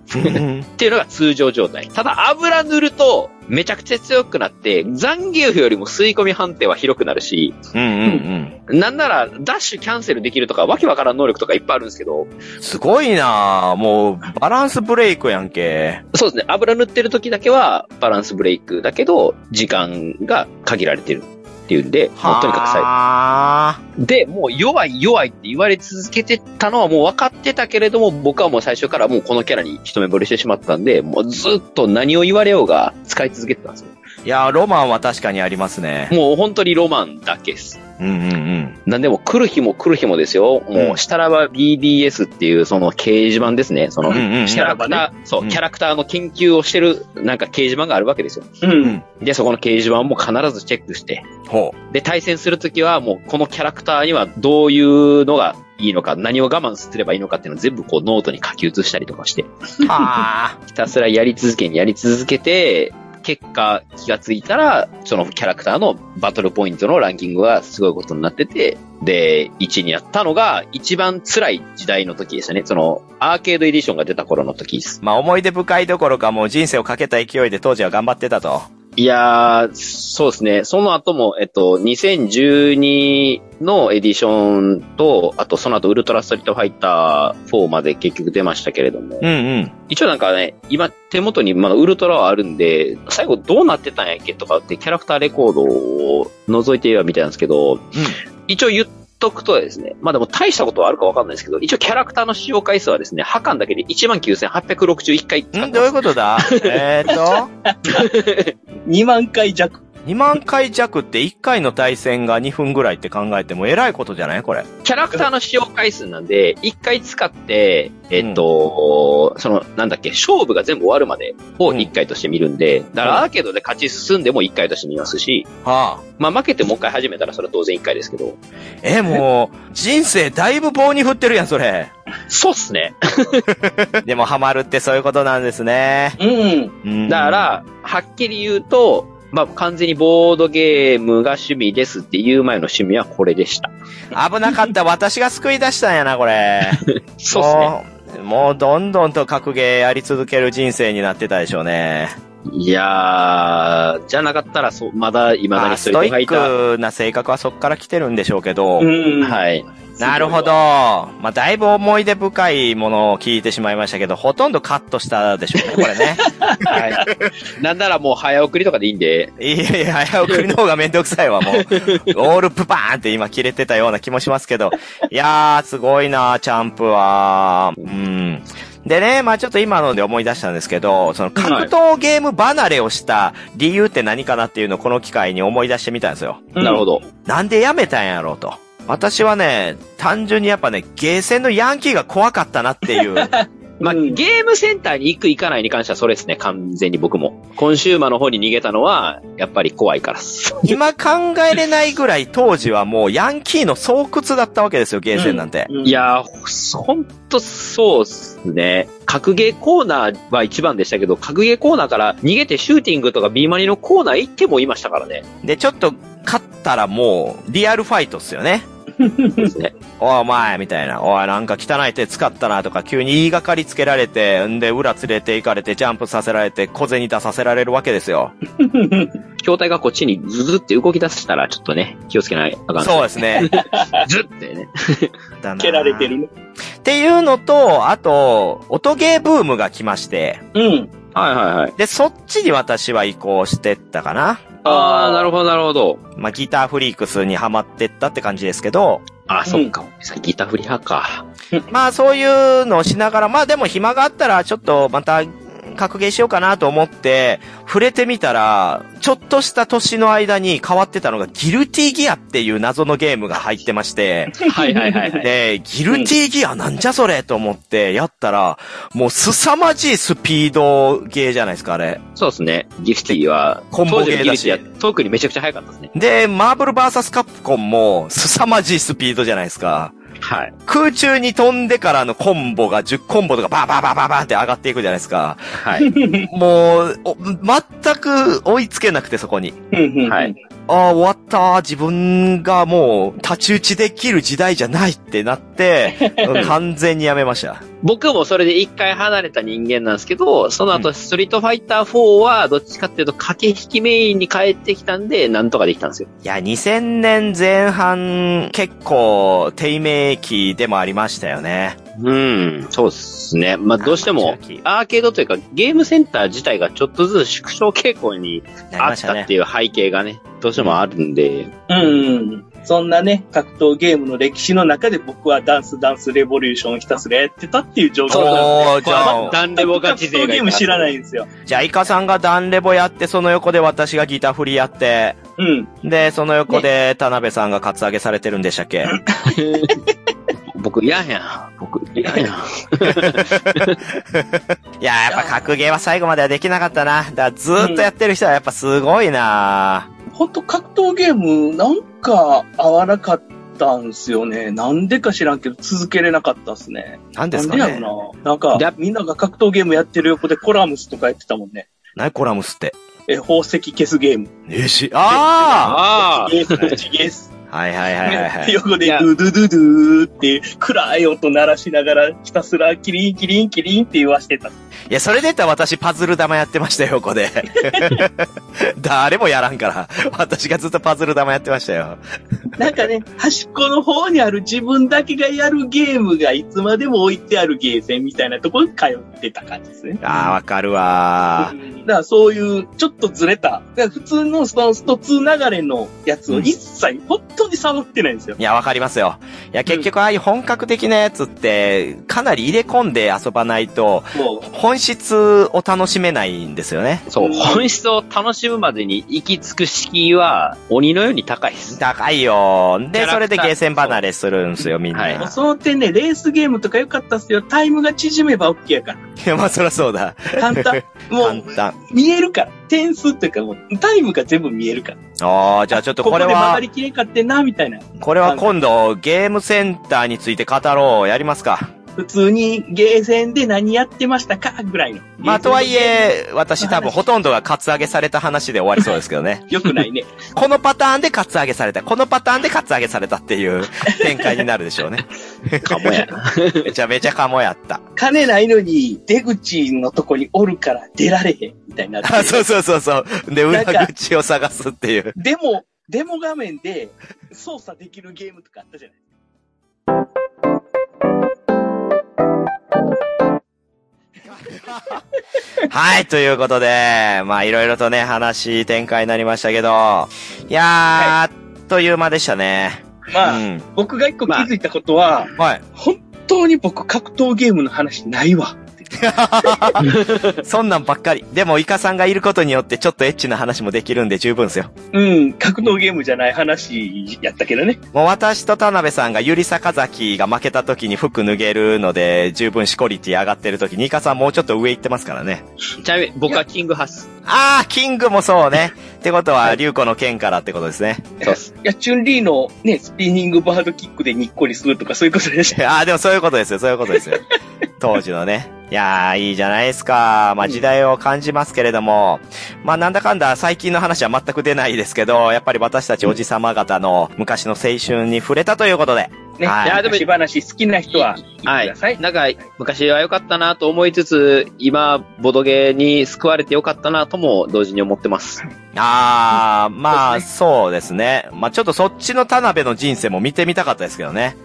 ていうのが通常状態。ただ油塗ると、めちゃくちゃ強くなって、残業よりも吸い込み判定は広くなるし、うんうんうん。なんなら、ダッシュキャンセルできるとか、わけわからん能力とかいっぱいあるんですけど、すごいなぁ。もう、バランスブレイクやんけ。そうですね、油塗ってる時だけはバランスブレイクだけど、時間が限られてるっていうんで、もうとにかく最はで、もう弱い弱いって言われ続けてたのはもう分かってたけれども、僕はもう最初からもうこのキャラに一目惚れしてしまったんで、もうずっと何を言われようが使い続けてたんですよ。いや、ロマンは確かにありますね。もう本当にロマンだけです。うんうんうん。なんでも来る日も来る日もですよ。もう、したらば BBS っていうその掲示板ですね。その、うんうんキャラクター、そう、うんキャラクターの研究をしてる、なんか掲示板があるわけですよ。うん。で、そこの掲示板も必ずチェックして、ほで、対戦するときはもうこのキャラクターにはどういうのがいいのか、何を我慢すればいいのかっていうのを全部こうノートに書き写したりとかして、う。は ひたすらやり続けにやり続けて、結果気がついたら、そのキャラクターのバトルポイントのランキングがすごいことになってて、で、1位になったのが一番辛い時代の時でしたね。その、アーケードエディションが出た頃の時です。まあ思い出深いどころかもう人生をかけた勢いで当時は頑張ってたと。いやー、そうですね。その後も、えっと、2012のエディションと、あとその後ウルトラストリートファイター4まで結局出ましたけれども、うんうん。一応なんかね、今手元にまだウルトラはあるんで、最後どうなってたんやっけとかってキャラクターレコードを覗いてはみたいなんですけど、一応言っとくとですね、まあでも大したことはあるかわかんないですけど、一応キャラクターの使用回数はですね、ハカンだけで19,861回使うん、ってます。どういうことだ？えーと、2万回弱。2万回弱って1回の対戦が2分ぐらいって考えても偉いことじゃない？これ。キャラクターの使用回数なんで、一回使って、えっと、その、なんだっけ、勝負が全部終わるまでを一回として見るんで、だからアーケードで勝ち進んでも一回として見ますし、はあ。まあ負けてもう一回始めたらそれは当然一回ですけど、え、もう、人生だいぶ棒に振ってるやん、それ。そうっすね。でもハマるってそういうことなんですね。うん。うんだから、はっきり言うと、まあ、完全にボードゲームが趣味ですっていう前の趣味はこれでした。危なかった。私が救い出したんやな、これ。そうっすね。もう。もうどんどんと格ゲーやり続ける人生になってたでしょうね。いやー、じゃなかったら、そう、まだ未だにストイ。ックな性格はそっから来てるんでしょうけど。うん。はい。なるほど。まあ、だいぶ思い出深いものを聞いてしまいましたけど、ほとんどカットしたでしょうね、これね。はい。なんならもう早送りとかでいいんで、いやいや、早送りの方がめんどくさいわ、もう。オールプパーンって今切れてたような気もしますけど。いやー、すごいなチャンプは。うん。でね、まあちょっと今ので思い出したんですけど、その格闘ゲーム離れをした理由って何かなっていうのをこの機会に思い出してみたんですよ。うんなるほど。なんでやめたんやろうと。私はね、単純にやっぱね、ゲーセンのヤンキーが怖かったなっていう。まあ、うんゲームセンターに行く行かないに関してはそれですね、完全に僕も。コンシューマーの方に逃げたのは、やっぱり怖いからっす。今考えれないぐらい当時はもうヤンキーの巣窟だったわけですよ、ゲーセンなんて。うんいやー、ほんとそうっすね。格ゲーコーナーは一番でしたけど、格ゲーコーナーから逃げてシューティングとかビーマニのコーナー行ってもいましたからね。で、ちょっと勝ったらもう、リアルファイトっすよね。ね。おいお前みたいな。おいなんか汚い手使ったなとか、急に言いがかりつけられて、んで裏連れて行かれて、ジャンプさせられて、小銭出させられるわけですよ。筐体がこっちにズズって動き出したら、ちょっとね、気をつけないあかん。そうですね。ズってね。だな蹴られてるね。っていうのと、あと、音ゲーブームが来まして、うん。はいはいはい。で、そっちに私は移行してったかな。あー、なるほどなるほど。まあ、ギターフリークスにハマってったって感じですけど、あー、そっか。ギターフリ派か。まあそういうのをしながら、まあでも暇があったらちょっとまた格ゲーしようかなと思って、触れてみたら、ちょっとした年の間に変わってたのがギルティギアっていう謎のゲームが入ってまして、はいはいはいはい。で、ギルティギアなんじゃそれと思ってやったら、もう凄まじいスピードゲーじゃないですか、あれ。そうですね。ギフティは、コンボゲーだし特にめちゃくちゃ速かったですね。で、マーブルバーサスカプコンも凄まじいスピードじゃないですか。はい。空中に飛んでからのコンボが10コンボとかバーバーバーバーバーって上がっていくじゃないですか。はい。もう、お全く追いつけなくてそこに。はい。ああ、終わった。自分がもう、太刀打ちできる時代じゃないってなって、うん完全にやめました。僕もそれで一回離れた人間なんですけど、その後ストリートファイター4はどっちかっていうと駆け引きメインに帰ってきたんで、なんとかできたんですよ。いや、2000年前半、結構、低迷期でもありましたよね。うん、そうですね。まあどうしてもアーケードというかゲームセンター自体がちょっとずつ縮小傾向にあっ。たっていう背景がね、どうしてもあるんで、うん。そんなね、格闘ゲームの歴史の中で僕はダンスダンスレボリューションをひたすらやってたっていう状況なんおー、じゃあ、ダンレボガチ勢格闘がいたゲーム知らないんですよ。じゃあ、イカさんがダンレボやって、その横で私がギター振りやって、うん。で、その横で田辺さんがカツアゲされてるんでしたっけ？僕嫌やん。僕嫌やん。いや、やっぱ格ゲーは最後まではできなかったな。だからずーっとやってる人はやっぱすごいな、ほんと格闘ゲームなんか合わなかったんすよね。なんでか知らんけど続けれなかったっすね。なんですかねなんでやろな。なんかや、みんなが格闘ゲームやってる横でコラムスとかやってたもんね。何コラムスって？え、宝石消すゲーム。えし、ああゲース、チゲース。あはいはいはいはいはい。横でドゥドゥドゥドゥって暗い音鳴らしながらひたすらキリンキリンキリンって言わしてた。いや、それで言ったら私パズル玉やってましたよ、横で。誰もやらんから。私がずっとパズル玉やってましたよ。なんかね、端っこの方にある自分だけがやるゲームがいつまでも置いてあるゲーセンみたいなところに通ってた感じですね。ああ、わかるわだからそういうちょっとずれた、普通のストスト2流れのやつを一切本当に触ってないんですよい。や、わかりますよ。いや、結局ああいう本格的なやつって、かなり入れ込んで遊ばないと、も本質を楽しめないんですよね。そう、本質を楽しむまでに行き着く敷居は鬼のように高いです。高いよ。で、それでゲーセン離れするんですよ、みんな。はいう、もうその点ね、レースゲームとか良かったっすよ。タイムが縮めば OK やから。いや、まあ、そりゃそうだ。簡単。も簡う、単。見えるから。点数っていうかもう、タイムが全部見えるから。ああ、じゃあちょっとこれは。ここれはが、りきれんかってな、みたいな。これは今度ゲームセンターについて語ろう。やりますか。普通にゲーセンで何やってましたか？ぐらいの。まあ、とはいえ、私多分ほとんどがカツアゲされた話で終わりそうですけどね。よくないね。このパターンでカツアゲされた。このパターンでカツアゲされたっていう展開になるでしょうね。かもやな。めちゃめちゃカモやった。金ないのに出口のとこにおるから出られへんみたいになって。あ、そうそうそうそう。で、裏口を探すっていう。でも、デモ画面で操作できるゲームとかあったじゃない はい、ということで、まあいろいろとね、話展開になりましたけど、いやー、あっという間でしたね。まあ、うん。僕が一個気づいたことは、はい。本当に僕格闘ゲームの話ないわ。そんなんばっかり。でも、イカさんがいることによってちょっとエッチな話もできるんで十分ですよ。うん、格闘ゲームじゃない話やったけどね。もう私と田辺さんがゆり坂崎が負けた時に服脱げるので十分シコリティ上がってる時にイカさんもうちょっと上行ってますからね。ちなみに僕はキングハス。あー、キングもそうね。ってことは、リュウコの剣からってことですね。そうっす。いや、チュンリーのね、スピニングバードキックでにっこりするとかそういうことでし あー、でもそういうことですよ、そういうことですよ。当時のね。いやー、いいじゃないですか。まあ時代を感じますけれども、まあなんだかんだ最近の話は全く出ないですけど、やっぱり私たちおじさま方の昔の青春に触れたということで。ね。はいいや、でも昔話好きな人は聞いてください。なんか、昔は良かったなと思いつつ、今、ボドゲに救われて良かったなとも同時に思ってます。あー、まあそうですね。まあちょっとそっちの田辺の人生も見てみたかったですけどね。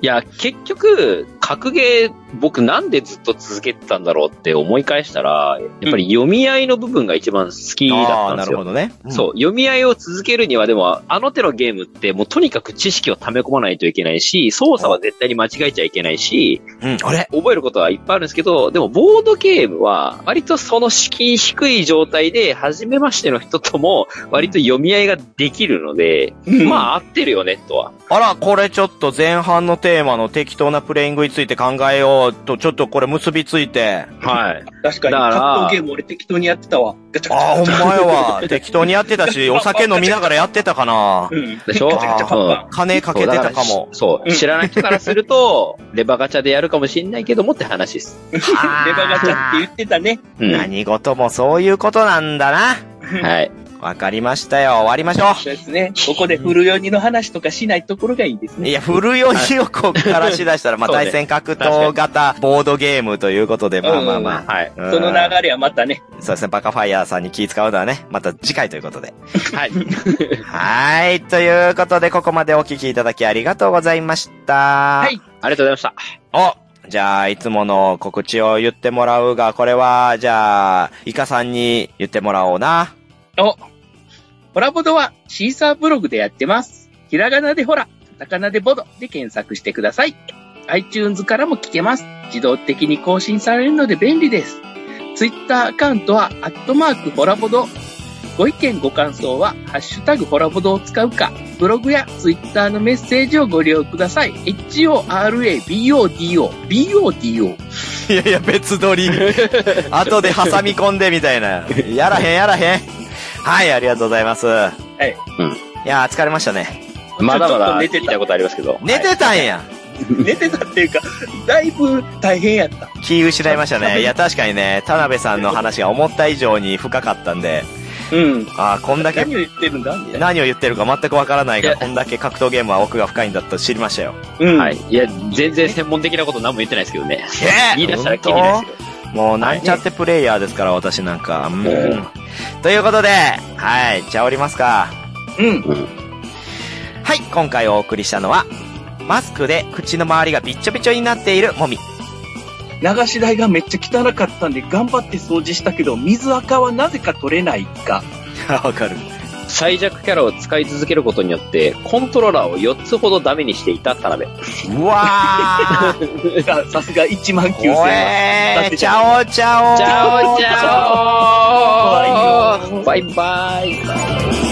いや、結局、格ゲー、僕なんでずっと続けてたんだろうって思い返したら、やっぱり読み合いの部分が一番好きだったんですよ。なるほどね。そう、読み合いを続けるには、でも、あの手のゲームって、もうとにかく知識を溜め込まないといけないし、操作は絶対に間違えちゃいけないし、うん。うん、あれ？覚えることはいっぱいあるんですけど、でも、ボードゲームは、割とその敷居低い状態で、初めましての人とも、割と読み合いができるので、うんまあ、合ってるよね、とは。あら、これちょっと前半のテーマの適当なプレイングについて考えようと、ちょっとこれ結びついて。はい。確かに、だから格闘ゲーム俺適当にやってたわ。ガチャガチャああ、ほんまやわ。適当にやってたし、お酒飲みながらやってたかな。うん。でしょ？金かけてたかも。そう。うん知らない人からすると、レバガチャでやるかもしんないけどもって話です。レバガチャって言ってたね。うん。何事もそういうことなんだな。はい。わかりましたよ。終わりましょそうですね。ここで古読みの話とかしないところがいいですう。ね。いや、古読みをこっからしだしたら、まあ、対戦格闘型ボードゲームということで、まあまあまあ。はい。うんその流れはまたね。そうですね、バカファイヤーさんに気使うのはね、また次回ということで。はい。はい。ということで、ここまでお聞きいただきありがとうございました。はい。ありがとうございました。おじゃあ、いつもの告知を言ってもらうが、これは、じゃあ、イカさんに言ってもらおうな。お、ホラボドはシーサーブログでやってます。ひらがなでホラ、カタカナでボドで検索してください。iTunes からも聞けます。自動的に更新されるので便利です。Twitter アカウントは、アットマークホラボド。ご意見ご感想は、ハッシュタグホラボドを使うか、ブログや Twitter のメッセージをご利用ください。HORABODO、BODO。いやいや、別撮り。後で挟み込んでみたいな。やらへん、やらへん。はい、ありがとうございます。はいうんいやー、疲れましたね。まだまだ寝てたことありますけど。寝てたんや。寝てたっていうか、だいぶ大変やった。気失いましたね。いや、確かにね、田辺さんの話が思った以上に深かったんで、うん。あーこんだけ何を言ってるんだ？何を言ってるか全くわからないが、こんだけ格闘ゲームは奥が深いんだと知りましたよ。うん。はい。いや、全然専門的なこと何も言ってないですけどね。え言い出したら気にないですよ。もうなんちゃってプレイヤーですから、私なんか。うんうんということで、はい、じゃあ降りますか。うん。はい、今回お送りしたのは、マスクで口の周りがびっちょびちょになっているもみ。流し台がめっちゃ汚かったんで頑張って掃除したけど、水垢はなぜか取れないか。わかる。最弱キャラを使い続けることによって、コントローラーを4つほどダメにしていた田辺。うわー。ささすが1万9000おは。えー、チャオチャオ。チャオチャオ。ャオ。バイバイ